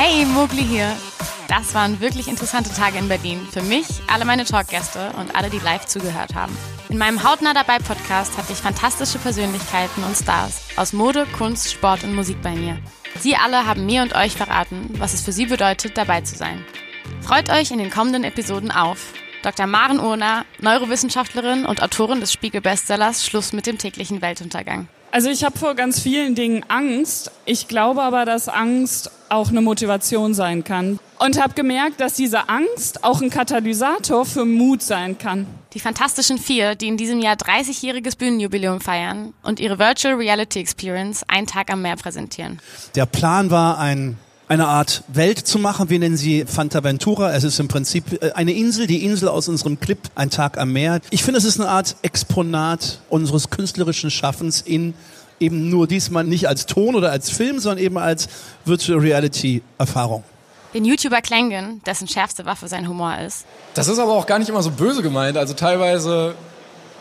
Hey, Mogli hier. Das waren wirklich interessante Tage in Berlin. Für mich, alle meine Talkgäste und alle, die live zugehört haben. In meinem Hautnah dabei Podcast hatte ich fantastische Persönlichkeiten und Stars aus Mode, Kunst, Sport und Musik bei mir. Sie alle haben mir und euch verraten, was es für sie bedeutet, dabei zu sein. Freut euch in den kommenden Episoden auf Dr. Maren Urner, Neurowissenschaftlerin und Autorin des Spiegel-Bestsellers Schluss mit dem täglichen Weltuntergang. Also ich habe vor ganz vielen Dingen Angst. Ich glaube aber, dass Angst auch eine Motivation sein kann. Und habe gemerkt, dass diese Angst auch ein Katalysator für Mut sein kann. Die Fantastischen Vier, die in diesem Jahr 30-jähriges Bühnenjubiläum feiern und ihre Virtual Reality Experience Ein Tag am Meer präsentieren. Der Plan war ein eine Art Welt zu machen. Wir nennen sie Fantaventura. Es ist im Prinzip äh, eine Insel, die Insel aus unserem Clip Ein Tag am Meer. Ich finde, es ist eine Art Exponat unseres künstlerischen Schaffens in eben nur diesmal nicht als Ton oder als Film, sondern eben als Virtual Reality Erfahrung. Den YouTuber Klengen, dessen schärfste Waffe sein Humor ist. Das ist aber auch gar nicht immer so böse gemeint. Also teilweise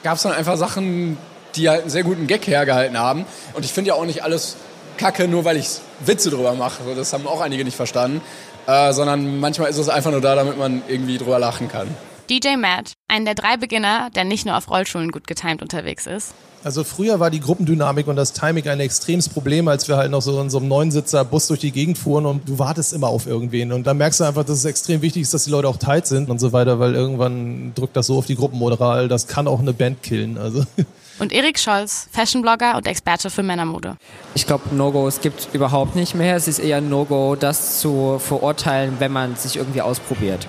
gab es dann einfach Sachen, die halt einen sehr guten Gag hergehalten haben. Und ich finde ja auch nicht alles kacke, nur weil ich Witze drüber mache. Das haben auch einige nicht verstanden. Äh, sondern manchmal ist es einfach nur da, damit man irgendwie drüber lachen kann. DJ Matt, ein der drei Beginner, der nicht nur auf Rollschulen gut getimt unterwegs ist. Also früher war die Gruppendynamik und das Timing ein extremes Problem, als wir halt noch so in so einem Neunsitzer Bus durch die Gegend fuhren und du wartest immer auf irgendwen. Und dann merkst du einfach, dass es extrem wichtig ist, dass die Leute auch tight sind und so weiter, weil irgendwann drückt das so auf die Gruppenmoral, das kann auch eine Band killen. Also. Und Erik Scholz, Fashionblogger und Experte für Männermode. Ich glaube, No-Gos gibt überhaupt nicht mehr. Es ist eher No-Go, das zu verurteilen, wenn man sich irgendwie ausprobiert.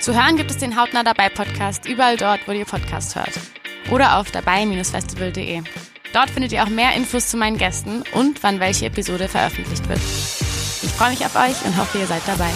Zu hören gibt es den Hautnah dabei Podcast überall dort, wo ihr Podcast hört. Oder auf dabei-festival.de. Dort findet ihr auch mehr Infos zu meinen Gästen und wann welche Episode veröffentlicht wird. Ich freue mich auf euch und hoffe, ihr seid dabei.